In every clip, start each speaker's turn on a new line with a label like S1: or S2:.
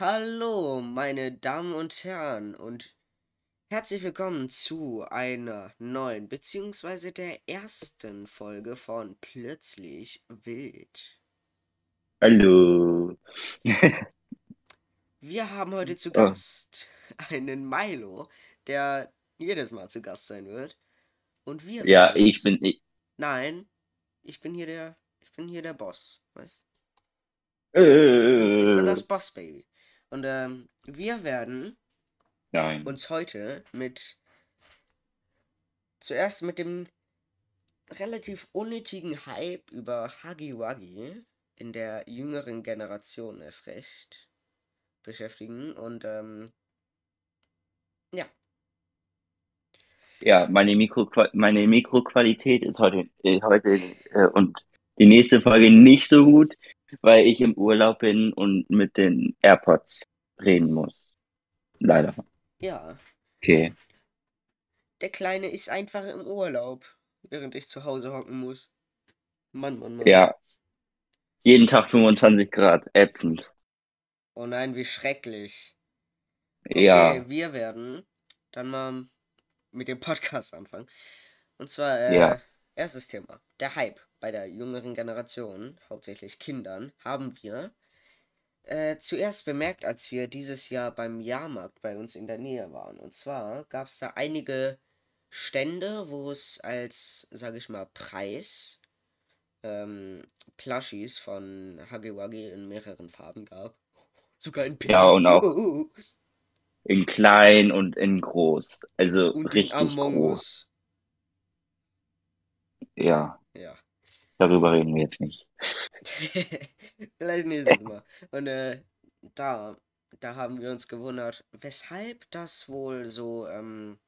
S1: Hallo, meine Damen und Herren, und herzlich willkommen zu einer neuen, beziehungsweise der ersten Folge von Plötzlich Wild.
S2: Hallo.
S1: Wir haben heute zu
S2: Oh.
S1: Gast einen Milo, der jedes Mal zu Gast sein wird. Und wir
S2: Ja, ich
S1: uns-
S2: bin. Ich,
S1: Nein, ich bin hier der. Ich bin hier der Boss, weißt Ich bin, ich bin
S2: äh,
S1: das Boss-Baby. Und ähm, wir werden
S2: nein.
S1: uns heute mit zuerst mit dem relativ unnötigen Hype über Wuggy in der jüngeren Generation erst recht beschäftigen und ähm, ja,
S2: Ja, meine Mikro meine Mikroqualität ist heute, äh, heute äh, und die nächste Folge nicht so gut, weil ich im Urlaub bin und mit den AirPods reden muss. Leider.
S1: ja,
S2: Okay.
S1: der Kleine ist einfach im Urlaub, während ich zu Hause hocken muss. Mann, Mann, Mann.
S2: Ja. Jeden Tag 25 Grad. Ätzend.
S1: Oh nein, wie schrecklich. Okay,
S2: Ja.
S1: wir werden dann mal mit dem Podcast anfangen. Und zwar, äh,
S2: Ja.
S1: erstes Thema. Der Hype bei der jüngeren Generation, hauptsächlich Kindern, haben wir äh, zuerst bemerkt, als wir dieses Jahr beim Jahrmarkt bei uns in der Nähe waren. Und zwar gab es da einige Stände, wo es als, sage ich mal, Preis ähm, Plushies von Wuggy in mehreren Farben gab. Sogar in Pink.
S2: Ja, und auch
S1: Oh,
S2: in klein und in groß. Also
S1: und
S2: richtig
S1: Among
S2: groß.
S1: Us.
S2: Ja.
S1: Ja.
S2: Darüber reden wir jetzt nicht.
S1: Vielleicht nächstes Mal. Und äh, da, da haben wir uns gewundert, weshalb das wohl so ähm,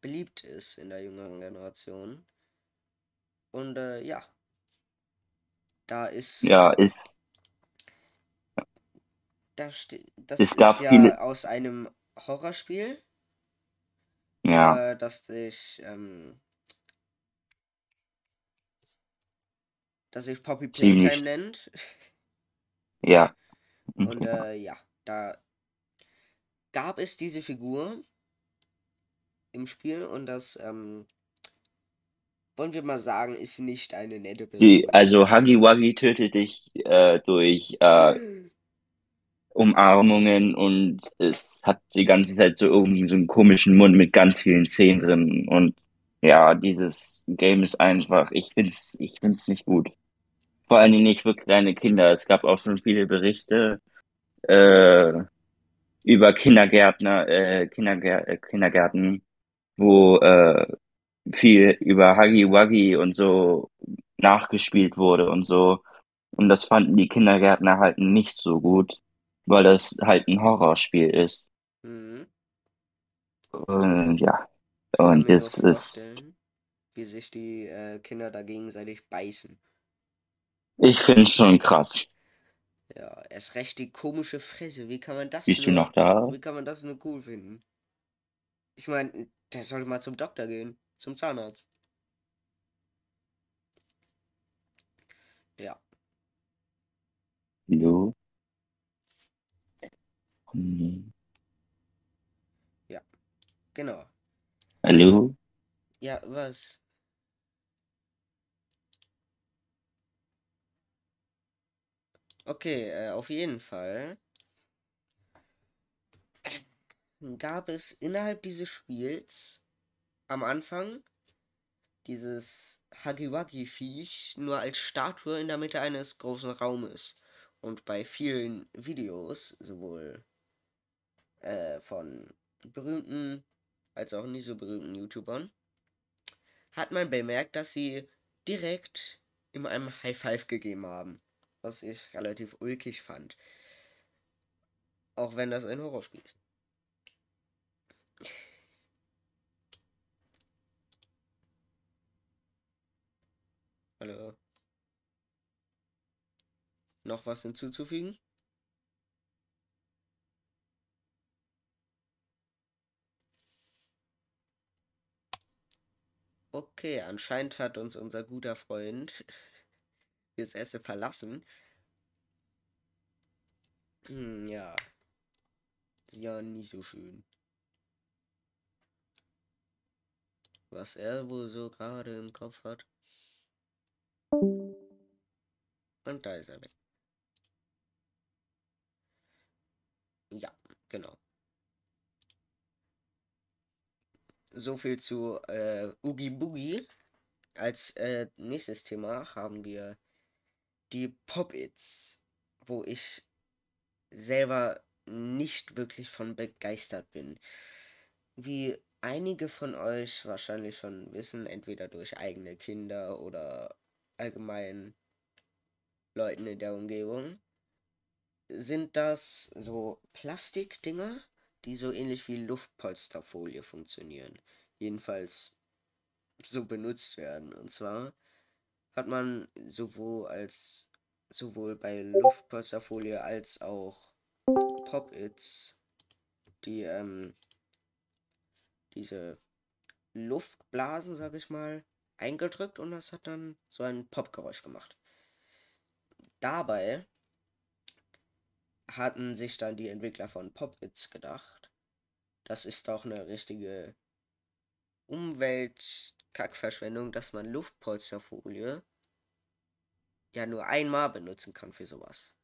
S1: beliebt ist in der jüngeren Generation. Und äh, ja. Da ist.
S2: Ja, ist,
S1: Da das
S2: es
S1: ist
S2: gab
S1: ja
S2: viele,
S1: aus einem Horrorspiel,
S2: ja,
S1: äh, das sich, ähm, das sich Poppy Playtime nennt.
S2: ja,
S1: Und
S2: ja.
S1: äh, ja, da gab es diese Figur im Spiel und das, ähm, wollen wir mal sagen, ist nicht eine nette Person.
S2: also Huggy Wuggy tötet dich äh, durch äh, Umarmungen und es hat die ganze Zeit so irgendwie so einen komischen Mund mit ganz vielen Zähnen drin. Und ja, dieses Game ist einfach, ich find's, ich find's nicht gut. Vor allen Dingen nicht für kleine Kinder. Es gab auch schon viele Berichte äh, über Kindergärtner, äh, Kindergär äh, Kindergärten, wo äh, viel über Huggy Wuggy und so nachgespielt wurde und so. Und das fanden die Kindergärtner halt nicht so gut, weil das halt ein Horrorspiel ist.
S1: Mhm.
S2: Und ja, und das ist,
S1: wie sich die äh, Kinder da gegenseitig beißen.
S2: Ich finde schon krass.
S1: Ja, erst recht die komische Fresse. Wie kann man das
S2: Bist du
S1: nur,
S2: noch da?
S1: wie kann man das nur cool finden? Ich meine, der sollte mal zum Doktor gehen, zum Zahnarzt. Ja.
S2: Hallo? Hm.
S1: Ja, genau.
S2: Hallo?
S1: Ja, was? Okay, äh, auf jeden Fall gab es innerhalb dieses Spiels am Anfang dieses Huggy-Wuggy-Viech nur als Statue in der Mitte eines großen Raumes. Und bei vielen Videos, sowohl äh, von berühmten als auch nicht so berühmten YouTubern, hat man bemerkt, dass sie direkt in einem High Five gegeben haben. Was ich relativ ulkig fand. Auch wenn das ein Horrorspiel ist. Hallo. Noch was hinzuzufügen? Okay, anscheinend hat uns unser guter Freund fürs Erste verlassen. Hm, ja. ja nie so schön. Was er wohl so gerade im Kopf hat. Und da ist er weg. Ja, genau. So viel zu äh, Oogie Boogie. Als äh, nächstes Thema haben wir die Pop-Its, wo ich selber nicht wirklich von begeistert bin. Wie einige von euch wahrscheinlich schon wissen, entweder durch eigene Kinder oder allgemein Leuten in der Umgebung, sind das so Plastikdinger, die so ähnlich wie Luftpolsterfolie funktionieren. Jedenfalls so benutzt werden. Und zwar hat man sowohl als sowohl bei Luftpolsterfolie als auch Pop-Its die ähm, diese Luftblasen, sag ich mal, eingedrückt und das hat dann so ein Popgeräusch gemacht. Dabei hatten sich dann die Entwickler von Pop-Its gedacht, das ist doch eine richtige Umweltkackverschwendung, dass man Luftpolsterfolie ja nur einmal benutzen kann für sowas.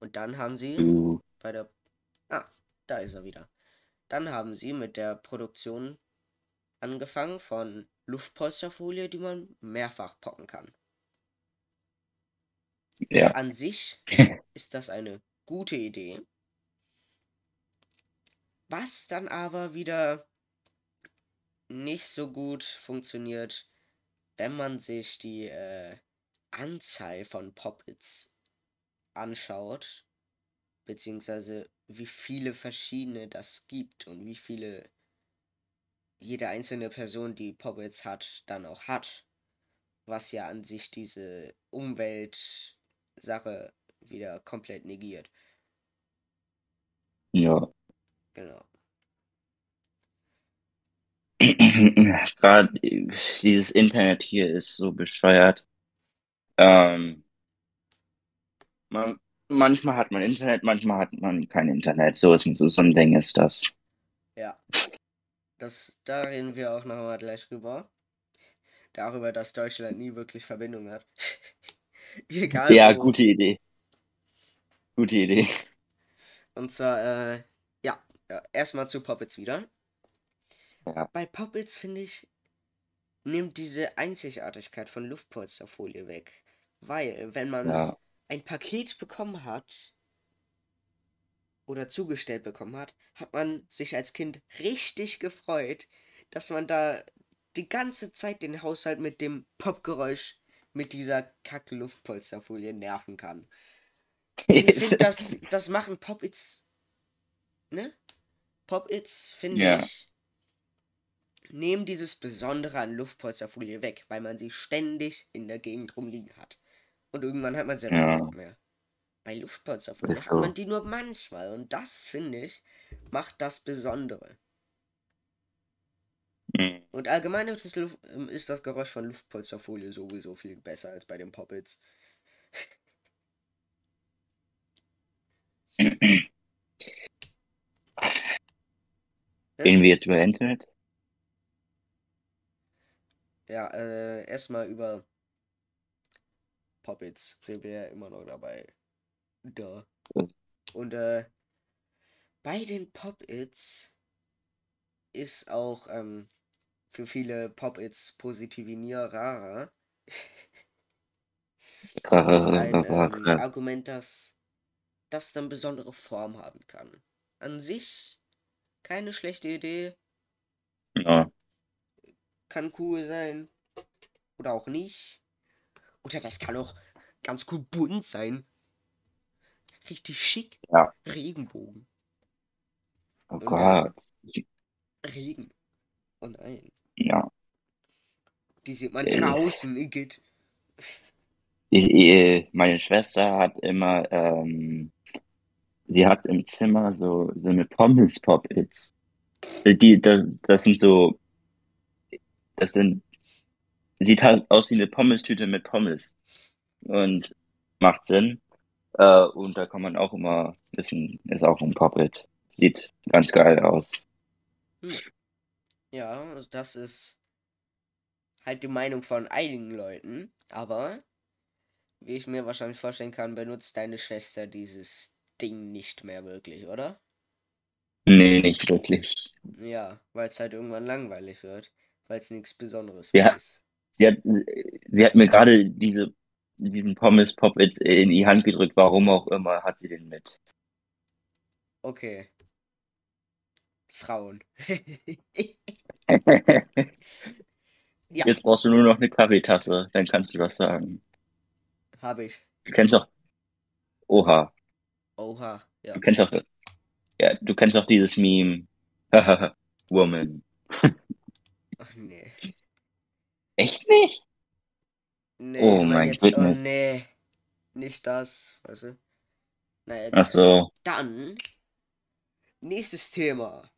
S1: Und dann haben sie bei der. Ah, da ist er wieder. Dann haben sie mit der Produktion angefangen von Luftpolsterfolie, die man mehrfach poppen kann.
S2: ja.
S1: An sich ist das eine gute Idee. Was dann aber wieder nicht so gut funktioniert, wenn man sich die äh, Anzahl von Pop-Its anschaut, beziehungsweise wie viele verschiedene das gibt und wie viele jede einzelne Person, die Pop-Its hat, dann auch hat. Was ja an sich diese Umweltsache wieder komplett negiert.
S2: Ja.
S1: Genau.
S2: Gerade dieses Internet hier ist so bescheuert. Ähm, man, manchmal hat man Internet, manchmal hat man kein Internet. So ist so, so ein Ding ist das.
S1: Ja. Das, da reden wir auch nochmal gleich drüber. Darüber, dass Deutschland nie wirklich Verbindung hat. Egal
S2: Ja,
S1: wo.
S2: gute Idee. Gute Idee.
S1: Und zwar, äh, ja, ja erstmal zu Poppets wieder.
S2: Ja.
S1: Bei Poppets finde ich, nimmt diese Einzigartigkeit von Luftpolsterfolie weg. Weil, wenn man
S2: Ja.
S1: ein Paket bekommen hat oder zugestellt bekommen hat, hat man sich als Kind richtig gefreut, dass man da die ganze Zeit den Haushalt mit dem Popgeräusch mit dieser kacke Luftpolsterfolie nerven kann. Ich finde, das, das machen Pop-Its, ne? Pop-Its, finde
S2: Ja.
S1: ich, nehmen dieses Besondere an Luftpolsterfolie weg, weil man sie ständig in der Gegend rumliegen hat. Und irgendwann hat man selber
S2: Ja.
S1: Bock mehr. Bei Luftpolsterfolie hat man die nur manchmal. Und das, finde ich, macht das Besondere.
S2: Mhm.
S1: Und allgemein ist das, Luft, ähm, ist das Geräusch von Luftpolsterfolie sowieso viel besser als bei den Poppets.
S2: Reden wir jetzt über Internet?
S1: Ja, äh, erstmal über Poppets sind wir ja immer noch dabei. Da. Und äh, bei den Pop-Its ist auch ähm, für viele Pop-Its Positivinierer ist ein ähm, Argument, dass das dann besondere Form haben kann. An sich keine schlechte Idee,
S2: Ja.
S1: Kann cool sein oder auch nicht. Oder das kann auch ganz cool bunt sein. Richtig schick.
S2: Ja.
S1: Regenbogen.
S2: Oh
S1: Ja.
S2: Gott.
S1: Regen. Oh nein.
S2: Ja.
S1: Die sieht man
S2: Äh.
S1: draußen, Igitt.
S2: Ich, ich, meine Schwester hat immer, ähm, sie hat im Zimmer so, so eine Pommes-Pop-Its. Die, das, das sind so, das sind, sieht halt aus wie eine Pommes-Tüte mit Pommes. Und macht Sinn. Äh, und da kann man auch immer wissen, ist auch ein Pop-It. sieht ganz geil aus.
S1: Ja, also das ist halt die Meinung von einigen Leuten, aber wie ich mir wahrscheinlich vorstellen kann, benutzt deine Schwester dieses Ding nicht mehr wirklich, oder?
S2: Nee, nicht wirklich.
S1: Ja, weil es halt irgendwann langweilig wird, weil es nichts Besonderes
S2: Ja.
S1: ist.
S2: Sie hat, sie hat mir gerade diese, diesen Pommes Pop in die Hand gedrückt, warum auch immer, hat sie den mit.
S1: Okay. Frauen. Ja.
S2: Jetzt brauchst du nur noch eine Kaffeetasse, dann kannst du was sagen.
S1: Habe ich.
S2: Du kennst auch, oha,
S1: Oha, ja.
S2: du kennst auch, ja, du kennst auch dieses Meme, Woman.
S1: Ach nee.
S2: Echt nicht?
S1: Nee,
S2: Oh
S1: ich mein
S2: mein
S1: jetzt, oh nee. Nicht das, weißt du? Naja,
S2: Ach so,
S1: dann. Nächstes Thema.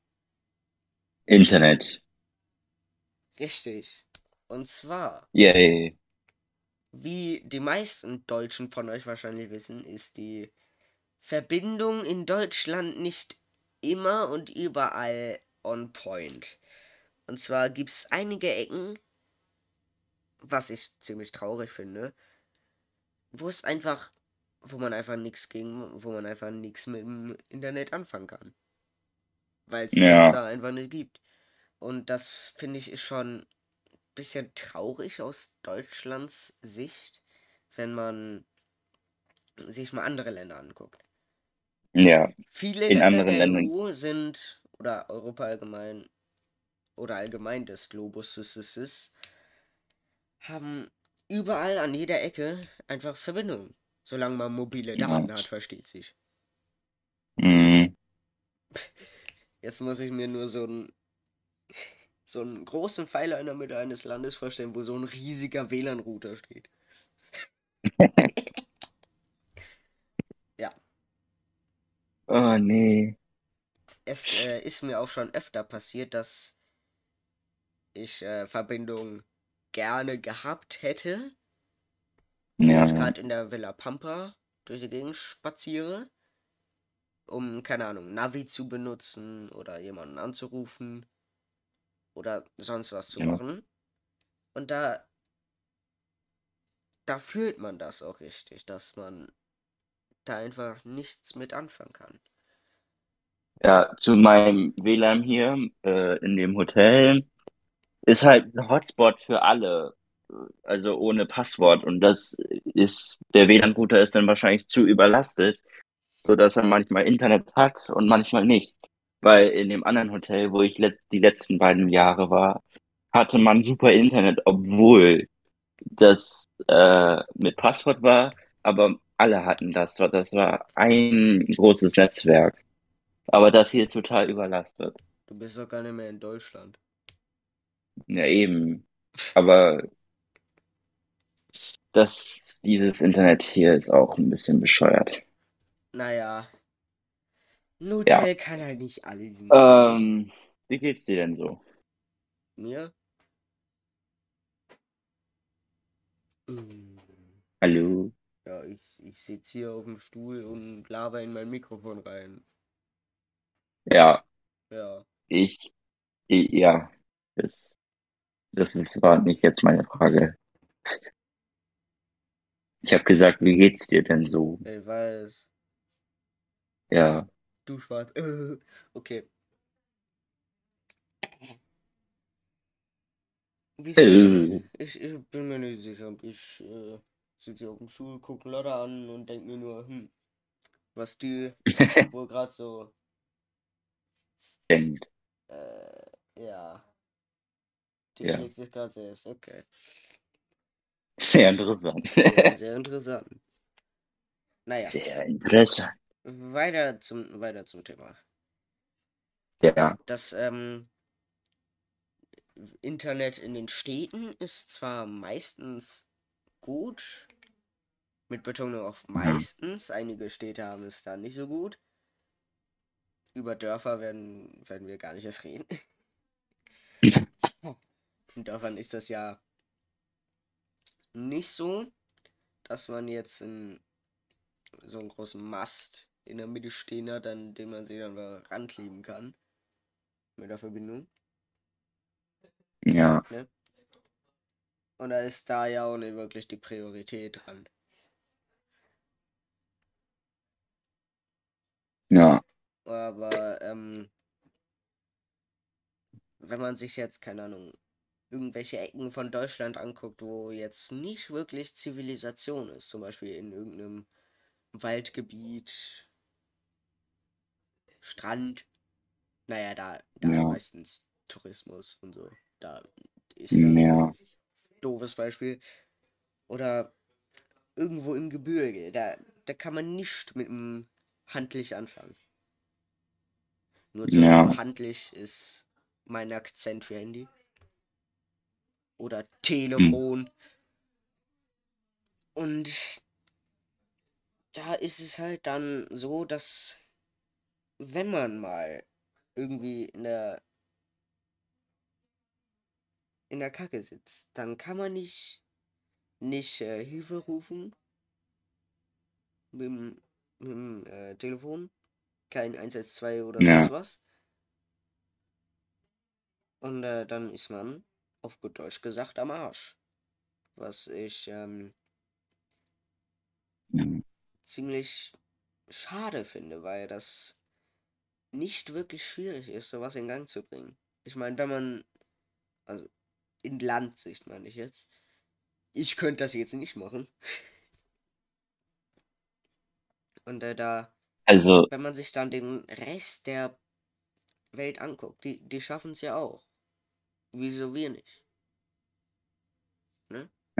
S2: Internet.
S1: Richtig. Und zwar,
S2: Yay.
S1: wie die meisten Deutschen von euch wahrscheinlich wissen, ist die Verbindung in Deutschland nicht immer und überall on point. Und zwar gibt es einige Ecken, was ich ziemlich traurig finde, wo es einfach, wo man einfach nichts gegen, wo man einfach nichts mit dem Internet anfangen kann. Weil es
S2: Ja.
S1: das da einfach nicht gibt. Und das finde ich ist schon ein bisschen traurig aus Deutschlands Sicht, wenn man sich mal andere Länder anguckt.
S2: Ja,
S1: Viele
S2: In
S1: Länder
S2: anderen
S1: der
S2: Ländern.
S1: EU sind, oder Europa allgemein, oder allgemein des Globus, ist, ist, ist, haben überall an jeder Ecke einfach Verbindung. Solange man mobile
S2: Ja.
S1: Daten hat, versteht sich.
S2: mm,
S1: Jetzt muss ich mir nur so einen, so einen großen Pfeiler in der Mitte eines Landes vorstellen, wo so ein riesiger WLAN-Router steht. ja,
S2: oh nee.
S1: es äh, ist mir auch schon öfter passiert, dass ich äh, Verbindung gerne gehabt hätte, wo ich
S2: Ja,
S1: gerade in der Villa Pampa durch die Gegend spaziere, um, keine Ahnung, Navi zu benutzen oder jemanden anzurufen oder sonst was zu
S2: Ja.
S1: machen. Und da, da fühlt man das auch richtig, dass man da einfach nichts mit anfangen kann.
S2: ja, zu meinem WLAN hier äh, in dem Hotel ist halt ein Hotspot für alle, also ohne Passwort. Und das ist, der WLAN-Router ist dann wahrscheinlich zu überlastet, sodass er manchmal Internet hat und manchmal nicht. Weil in dem anderen Hotel, wo ich let die letzten beiden Jahre war, hatte man super Internet, obwohl das äh, mit Passwort war, aber alle hatten das. Das war ein großes Netzwerk. Aber das hier total überlastet.
S1: Du bist doch gar nicht mehr in Deutschland.
S2: Ja, eben. Aber das, dieses Internet hier ist auch ein bisschen bescheuert.
S1: Naja. Ein
S2: Ja.
S1: Kann halt nicht alles.
S2: Ähm, wie geht's dir denn so?
S1: Mir? Mm,
S2: Hallo?
S1: Ja, ich, ich sitze hier auf dem Stuhl und laber in mein Mikrofon rein.
S2: Ja,
S1: Ja.
S2: ich, ich ja, das, das ist, war nicht jetzt meine Frage. Ich habe gesagt, wie geht's dir denn so?
S1: Ich weiß.
S2: Ja,
S1: Du schwarz. Okay.
S2: Äh,
S1: Ich, ich bin mir nicht sicher. Ich äh, sitze hier auf dem Stuhl, gucke Lotte an und denke mir nur, hm, was die wohl gerade so,
S2: denkt.
S1: äh, ja, die
S2: Ja.
S1: schlägt sich gerade selbst. Okay.
S2: Sehr interessant.
S1: Ja, sehr interessant. Naja,
S2: Sehr interessant.
S1: weiter zum, weiter zum Thema.
S2: Ja,
S1: Das ähm, Internet in den Städten ist zwar meistens gut, mit Betonung auf
S2: Mhm.
S1: meistens. Einige Städte haben es da nicht so gut. Über Dörfer werden, werden wir gar nicht erst reden. In Dörfern ist das ja nicht so, dass man jetzt in so einen großen Mast in der Mitte stehen hat, an dem man sich dann rankleben kann. Mit der Verbindung.
S2: Ja.
S1: Ne? Und da ist da ja auch nicht wirklich die Priorität dran.
S2: Ja.
S1: Aber ähm, wenn man sich jetzt, keine Ahnung, irgendwelche Ecken von Deutschland anguckt, wo jetzt nicht wirklich Zivilisation ist, zum Beispiel in irgendeinem Waldgebiet, Strand, naja, da, da ist
S2: Ja.
S1: meistens Tourismus und so. Da ist dann
S2: Ja.
S1: doofes Beispiel. Oder irgendwo im Gebirge, da, da kann man nicht mit dem handlich anfangen. Nur zu
S2: Ja.
S1: handlich ist mein Akzent für Handy. Oder Telefon. Und da ist es halt dann so, dass wenn man mal irgendwie in der in der Kacke sitzt, dann kann man nicht nicht äh, Hilfe rufen mit dem, mit dem äh, Telefon, kein 112 oder
S2: Ja.
S1: sonst was. Und äh, dann ist man auf gut Deutsch gesagt am Arsch. Was ich ähm,
S2: Ja.
S1: ziemlich schade finde, weil das nicht wirklich schwierig ist, sowas in Gang zu bringen. Ich meine, wenn man, also in Landsicht meine ich jetzt, ich könnte das jetzt nicht machen. Und äh, da,
S2: Also,
S1: wenn man sich dann den Rest der Welt anguckt, die, die schaffen es ja auch. Wieso wir nicht?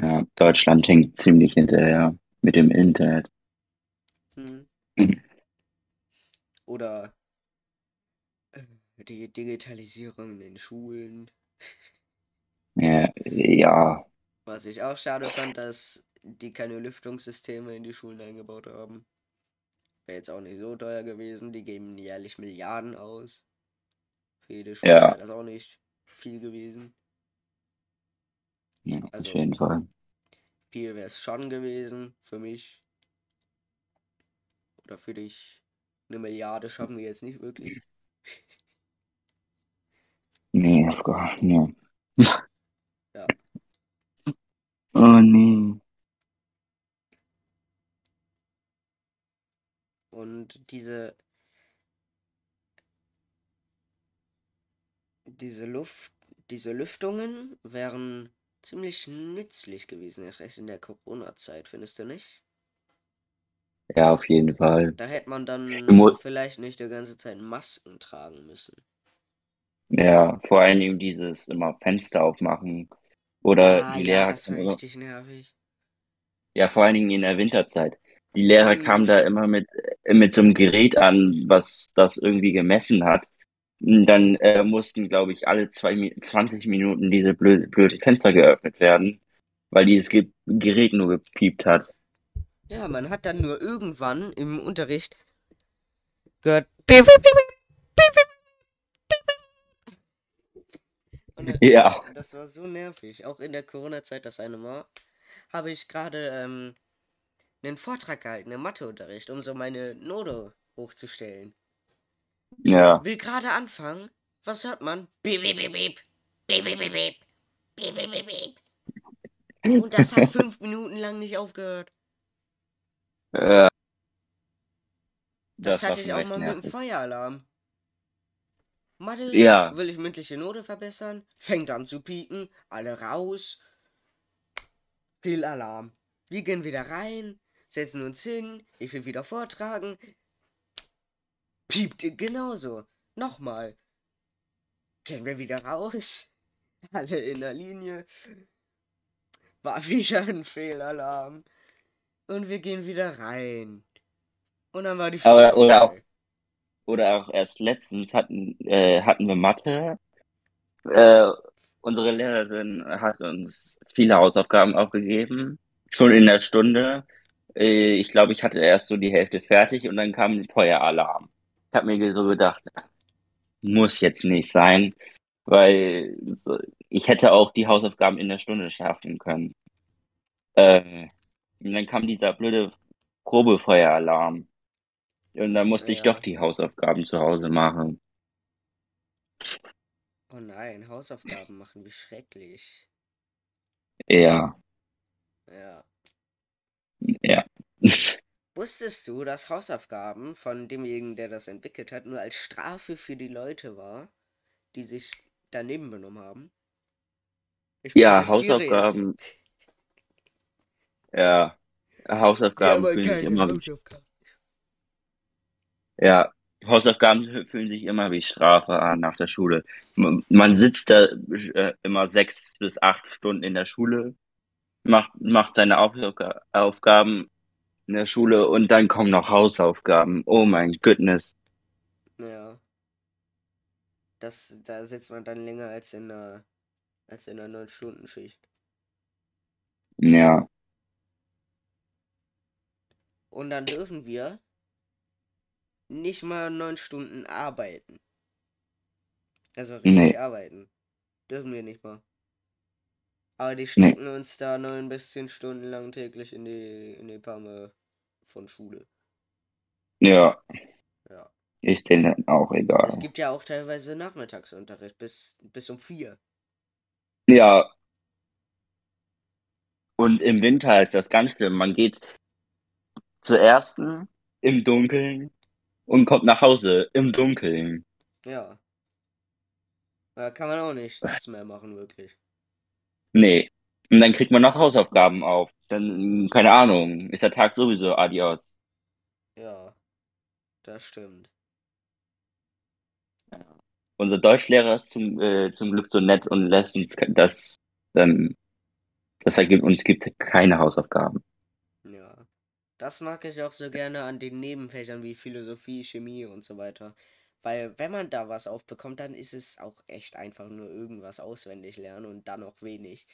S2: ja, Deutschland hängt ziemlich hinterher mit dem Internet.
S1: Hm. Oder äh, die Digitalisierung in den Schulen.
S2: Ja, ja,
S1: Was ich auch schade fand, dass die keine Lüftungssysteme in die Schulen eingebaut haben. Wäre jetzt auch nicht so teuer gewesen. Die geben jährlich Milliarden aus. Für jede Schule
S2: Ja.
S1: das auch nicht viel gewesen.
S2: ja,
S1: Also-
S2: auf jeden Fall.
S1: Viel wäre es schon gewesen für mich. Oder für dich. Eine Milliarde schaffen wir jetzt nicht wirklich.
S2: Nee, auf gar nee.
S1: Ja.
S2: Oh nee.
S1: Und diese. Diese Luft. Diese Lüftungen wären ziemlich nützlich gewesen, erst recht in der Corona-Zeit, findest du nicht?
S2: Ja, auf jeden Fall.
S1: Da hätte man dann vielleicht nicht die ganze Zeit Masken tragen müssen.
S2: Ja, vor allen Dingen dieses immer Fenster aufmachen oder
S1: ah,
S2: die
S1: ja,
S2: Lehrer,
S1: das war richtig nervig.
S2: ja, vor allen Dingen in der Winterzeit. Die Lehrer
S1: Mhm.
S2: kamen da immer mit, äh, mit so einem Gerät an, was das irgendwie gemessen hat. Dann äh, mussten, glaube ich, alle zwei, Mi- 20 Minuten diese blöde, blöde Fenster geöffnet werden, weil dieses Ge Gerät nur gepiept hat.
S1: Ja, man hat dann nur irgendwann im Unterricht gehört. Und
S2: Ja,
S1: das war so nervig. Auch in der Corona-Zeit, das eine Mal, habe ich gerade ähm, einen Vortrag gehalten im Matheunterricht, um so meine Note hochzustellen.
S2: Ja,
S1: Will gerade anfangen. Was hört man? Piep, piep, piep, piep. Piep, piep, piep, piep. Piep, piep, piep, piep. Und das hat fünf Minuten lang nicht aufgehört.
S2: äh,
S1: Das,
S2: war
S1: hatte ich auch mal mit dem
S2: nervig.
S1: Feueralarm. Mathe,
S2: Ja.
S1: will ich mündliche Note verbessern, fängt an zu piepen, alle raus. Fehlalarm. Wir gehen wieder rein, setzen uns hin, ich will wieder vortragen. Piepte genauso. Nochmal. Gehen wir wieder raus. Alle in der Linie. War wieder ein Fehlalarm. Und wir gehen wieder rein. Und dann war die
S2: Aber-
S1: Stunde
S2: oder
S1: vorbei.
S2: Oder auch erst letztens hatten, äh, hatten wir Mathe. Äh, unsere Lehrerin hat uns viele Hausaufgaben aufgegeben, schon in der Stunde. Äh, ich glaube, ich hatte erst so die Hälfte fertig und dann kam ein Feueralarm. Ich habe mir so gedacht, muss jetzt nicht sein, weil ich hätte auch die Hausaufgaben in der Stunde schaffen können. Äh, und dann kam dieser blöde Probefeueralarm. Und dann musste ich
S1: Ja.
S2: doch die Hausaufgaben zu Hause machen.
S1: Oh nein, Hausaufgaben machen, wie schrecklich.
S2: Ja,
S1: Ja.
S2: ja.
S1: Wusstest du, dass Hausaufgaben von demjenigen, der das entwickelt hat, nur als Strafe für die Leute war, die sich daneben benommen haben? Ich
S2: Ja. Hausaufgaben, ja. Hausaufgaben fühlen sich immer wie,
S1: Hausaufgaben.
S2: ja, Hausaufgaben fühlen sich immer wie Strafe an nach der Schule. Man sitzt da äh, immer sechs bis acht Stunden in der Schule, macht, macht seine Aufga Aufgaben in der Schule und dann kommen noch Hausaufgaben. Oh mein Goodness.
S1: Ja. Das, da sitzt man dann länger als in einer, als in einer 9-Stunden-Schicht.
S2: Ja,
S1: Und dann dürfen wir nicht mal 9 Stunden arbeiten. Also richtig
S2: nee,
S1: arbeiten. Dürfen wir nicht mal. Aber die stecken uns da 9 bis 10 Stunden lang täglich in die, in die Palme von Schule.
S2: ja,
S1: Ja.
S2: ist denen auch
S1: Es
S2: egal.
S1: gibt ja auch teilweise Nachmittagsunterricht bis, bis um 4.
S2: Ja, und im Winter ist das ganz schlimm. Man geht zur ersten im Dunkeln und kommt nach Hause im Dunkeln.
S1: Ja. Da kann man auch nichts mehr machen, wirklich.
S2: Nee. Und dann kriegt man noch Hausaufgaben auf. Dann, keine Ahnung, ist der Tag sowieso adios.
S1: Ja. Das stimmt.
S2: Unser Deutschlehrer ist zum, äh, zum Glück so nett und lässt uns das, ähm, das ergibt uns gibt keine Hausaufgaben.
S1: Ja. Das mag ich auch so gerne an den Nebenfächern wie Philosophie, Chemie und so weiter. Weil wenn man da was aufbekommt, dann ist es auch echt einfach nur irgendwas auswendig lernen und dann noch wenig.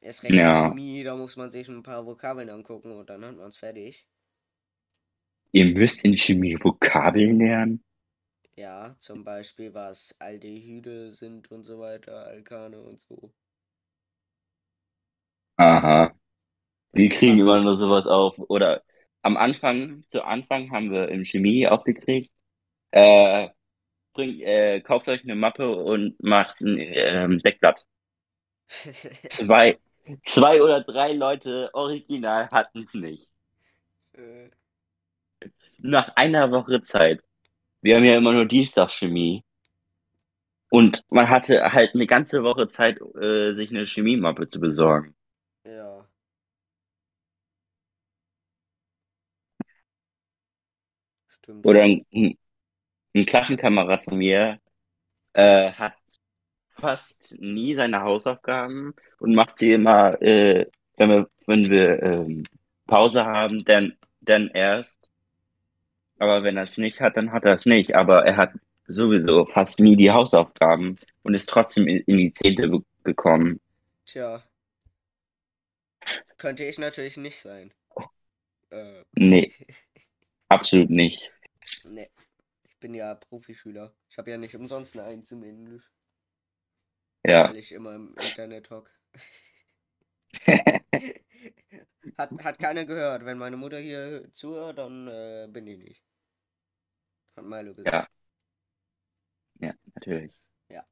S1: Erst recht in
S2: Ja.
S1: Chemie, da muss man sich ein paar Vokabeln angucken und dann hat man es fertig.
S2: Ihr müsst in Chemie Vokabeln lernen?
S1: Ja, zum Beispiel was Aldehyde sind und so weiter, Alkane und so.
S2: Aha. Wir kriegen immer nur sowas auf. Oder am Anfang, zu Anfang haben wir im Chemie aufgekriegt, äh, bringt, äh, kauft euch eine Mappe und macht ein ähm, Deckblatt. Zwei, zwei oder drei Leute original hatten es nicht.
S1: Äh,
S2: Nach einer Woche Zeit. Wir haben ja immer nur Dienstagschemie. Und man hatte halt eine ganze Woche Zeit, äh, sich eine Chemiemappe zu besorgen.
S1: ja. Stimmt.
S2: Oder ein, ein Klassenkamerad von mir äh, hat fast nie seine Hausaufgaben und macht sie immer, äh, wenn wir, wenn wir ähm, Pause haben, dann, dann erst. Aber wenn er es nicht hat, dann hat er es nicht. Aber er hat sowieso fast nie die Hausaufgaben und ist trotzdem in, die Zehnte gekommen.
S1: Tja. Könnte ich natürlich nicht sein. Äh,
S2: Nee, absolut nicht.
S1: nee. Ich bin ja Profischüler. Ich habe ja nicht umsonst eine Eins im Englisch,
S2: Ja.
S1: weil ich immer im Internet hock. hat, hat keiner gehört. Wenn meine Mutter hier zuhört, dann äh, bin ich nicht. Hat Milo gesagt.
S2: Ja. Ja, natürlich.
S1: Ja.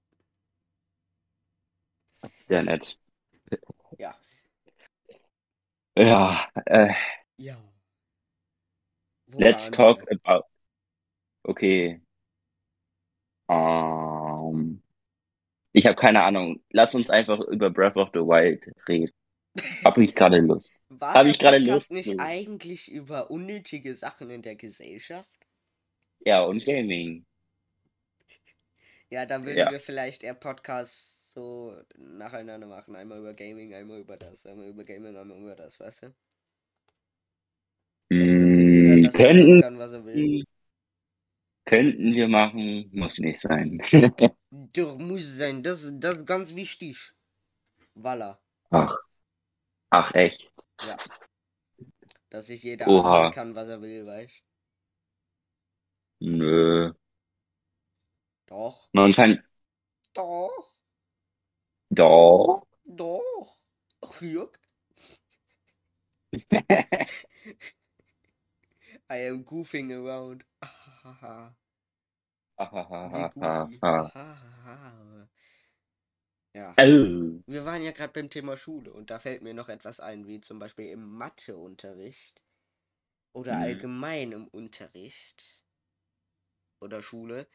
S2: Sehr nett.
S1: Ja.
S2: Ja, äh,
S1: Ja. Wo
S2: let's talk about. Okay. Ähm, ich habe keine Ahnung. Lass uns einfach über Breath of the Wild reden. Hab ich gerade Lust.
S1: War
S2: Hab ich gerade Lust
S1: nicht
S2: zu.
S1: eigentlich über unnötige Sachen in der Gesellschaft?
S2: Ja, und Gaming.
S1: Ja, dann würden
S2: Ja.
S1: wir vielleicht eher Podcasts so nacheinander machen. Einmal über Gaming, einmal über das, einmal über Gaming, einmal über das, weißt du? Dass da sich jeder
S2: Mm,
S1: das
S2: könnten,
S1: kann, was er will.
S2: Könnten wir machen, muss nicht sein.
S1: Doch, muss sein, das, das ist ganz wichtig. Voila.
S2: Ach, ach echt.
S1: Ja. Dass sich jeder
S2: Oha.
S1: kann, was er will, weißt
S2: Nö.
S1: Doch,
S2: Man kann,
S1: doch,
S2: doch.
S1: doch. Ach, Jörg. I am goofing around. Ahahaha. Wie
S2: Ahahaha.
S1: goofy.
S2: Ah.
S1: Ahahaha. Ja.
S2: Oh.
S1: Wir waren ja gerade beim Thema Schule und da fällt mir noch etwas ein, wie zum Beispiel im Matheunterricht oder
S2: Mhm.
S1: allgemein im Unterricht oder Schule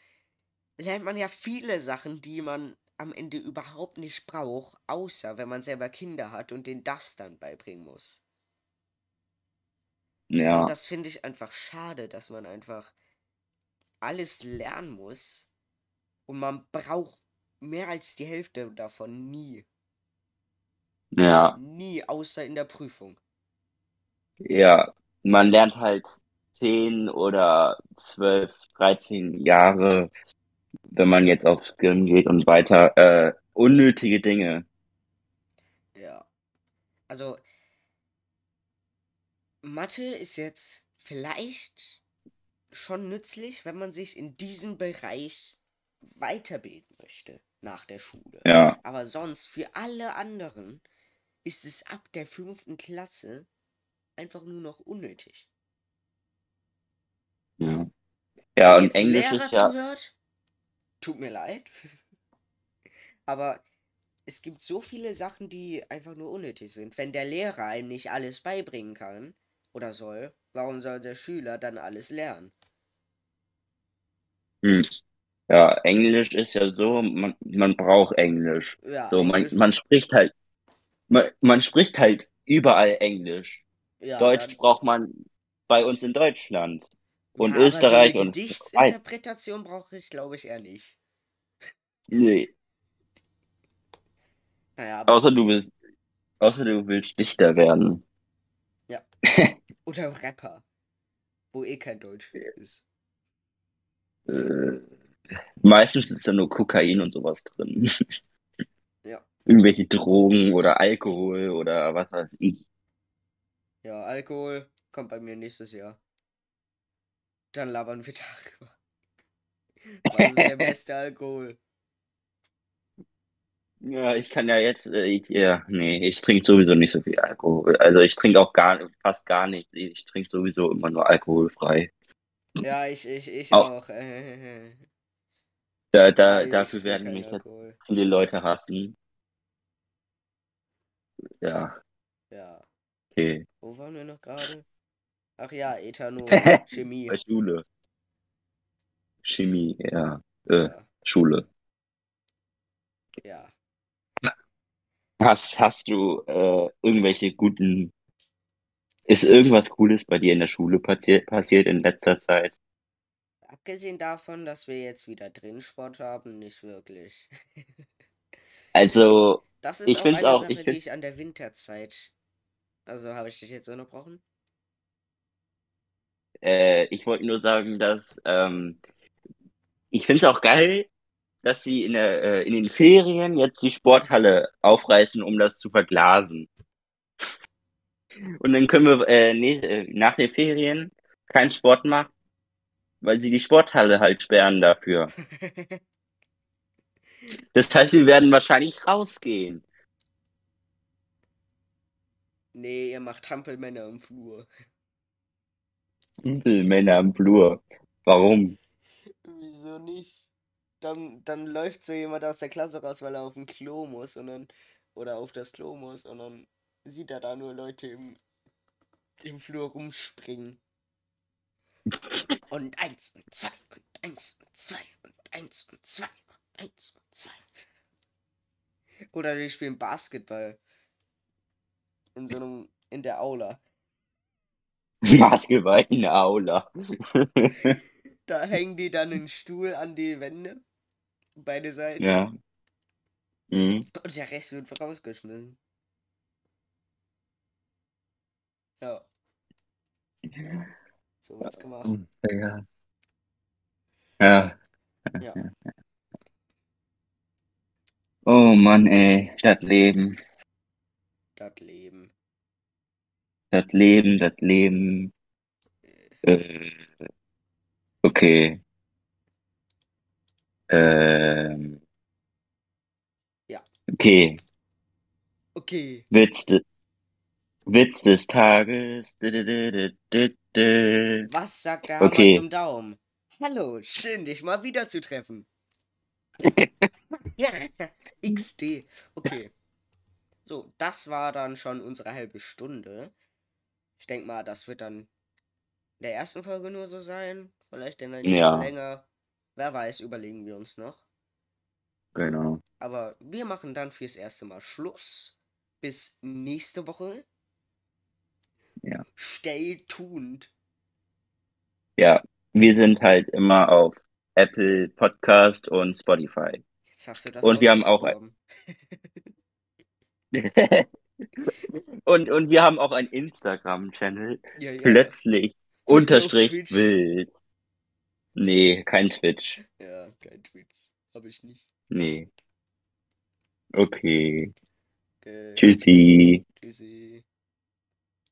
S1: lernt man ja viele Sachen, die man am Ende überhaupt nicht braucht, außer wenn man selber Kinder hat und denen das dann beibringen muss.
S2: Ja,
S1: Und das finde ich einfach schade, dass man einfach alles lernen muss und man braucht mehr als die Hälfte davon nie.
S2: ja,
S1: Nie, außer in der Prüfung.
S2: ja. Man lernt halt zehn oder zwölf, dreizehn Jahre, wenn man jetzt aufs Gym geht und weiter, äh, unnötige Dinge.
S1: Ja. Also, Mathe ist jetzt vielleicht schon nützlich, wenn man sich in diesem Bereich weiterbilden möchte nach der Schule.
S2: Ja,
S1: Aber sonst für alle anderen ist es ab der fünften Klasse einfach nur noch unnötig.
S2: ja. Ja, und Englisch
S1: Lehrer
S2: ist ja,
S1: zuhört, tut mir leid. Aber es gibt so viele Sachen, die einfach nur unnötig sind. Wenn der Lehrer einem nicht alles beibringen kann oder soll, warum soll der Schüler dann alles lernen?
S2: Hm. Ja, Englisch ist ja so, man, man braucht Englisch.
S1: Ja,
S2: So, man,
S1: Englisch,
S2: man spricht halt, man, man spricht halt überall Englisch.
S1: ja,
S2: Deutsch
S1: dann.
S2: braucht man bei uns in Deutschland und
S1: Ja, aber so eine
S2: Österreich.
S1: Gedichtsinterpretation brauche ich, glaube ich, eher nicht.
S2: Nee,
S1: Naja, aber
S2: außer du bist, außer du willst Dichter werden.
S1: ja. Oder Rapper, wo eh kein Deutsch ist.
S2: Äh, meistens ist da nur Kokain und sowas drin.
S1: Ja.
S2: Irgendwelche Drogen oder Alkohol oder was weiß ich.
S1: Ja, Alkohol kommt bei mir nächstes Jahr. Dann labern wir darüber. Was ist der beste Alkohol?
S2: Ja, ich kann ja jetzt, äh, ich, ja, nee, ich trinke sowieso nicht so viel Alkohol. Also ich trinke auch gar, fast gar nicht. Ich trinke sowieso immer nur alkoholfrei.
S1: Ja, ich, ich, ich
S2: Auch
S1: auch.
S2: Da, da,
S1: ich
S2: dafür werden mich
S1: Alkohol.
S2: viele Leute hassen. Ja,
S1: Ja.
S2: okay.
S1: Wo waren wir noch gerade? Ach ja, Ethanol, Chemie.
S2: Bei Schule. Chemie, ja. Äh,
S1: Ja,
S2: Schule.
S1: ja.
S2: Hast, hast du äh, irgendwelche guten, ist irgendwas Cooles bei dir in der Schule passiert, passiert in letzter Zeit?
S1: Abgesehen davon, dass wir jetzt wieder Drinsport haben, nicht wirklich.
S2: Also,
S1: Das ist
S2: ich
S1: auch eine
S2: auch,
S1: Sache,
S2: ich
S1: die ich an der Winterzeit. Also habe ich dich jetzt unterbrochen?
S2: äh, ich wollte nur sagen, dass ähm, ich finde es auch geil, dass sie in der, äh, in den Ferien jetzt die Sporthalle aufreißen, um das zu verglasen. Und dann können wir äh, nee, äh, nach den Ferien keinen Sport machen, weil sie die Sporthalle halt sperren dafür. Das heißt, wir werden wahrscheinlich rausgehen.
S1: nee, ihr macht Hampelmänner im Flur.
S2: Männer im Flur. Warum?
S1: Wieso nicht? Dann, dann läuft so jemand aus der Klasse raus, weil er auf dem Klo muss und dann, oder auf das Klo muss und dann sieht er da nur Leute im, im Flur rumspringen. Und eins und zwei und eins und zwei und eins und zwei und eins und zwei. Oder die spielen Basketball. In so einem, in der Aula.
S2: Basketball in der Aula.
S1: Da hängen die dann einen Stuhl an die Wände. Beide Seiten.
S2: Ja. Mhm.
S1: Und der Rest wird rausgeschmissen. Ja, so wird's gemacht.
S2: Ja. Ja.
S1: Ja.
S2: Oh Mann, ey, das Leben,
S1: Das Leben.
S2: das Leben, das Leben. Äh, okay. Ähm,
S1: Ja.
S2: okay.
S1: Okay.
S2: Witz, de, Witz des Tages.
S1: Was sagt der Hammer
S2: Okay.
S1: zum Daumen? Hallo, schön dich mal wieder zu treffen. XD. Okay. So, das war dann schon unsere halbe Stunde. Ich denke mal, das wird dann in der ersten Folge nur so sein. Vielleicht in der nächsten
S2: Ja.
S1: länger. Wer weiß, überlegen wir uns noch.
S2: Genau.
S1: Aber wir machen dann fürs erste Mal Schluss. Bis nächste Woche.
S2: Ja.
S1: Stay tuned.
S2: Ja, wir sind halt immer auf Apple Podcast und Spotify.
S1: Jetzt hast du das
S2: Und wir haben auch
S1: beworben.
S2: und, und wir haben auch einen Instagram-Channel.
S1: Ja, ja.
S2: Plötzlich
S1: auf
S2: unterstrich wild. Nee, kein Twitch.
S1: Ja, kein Twitch. Hab ich nicht.
S2: Nee. Okay.
S1: Äh,
S2: Tschüssi.
S1: Tschüssi.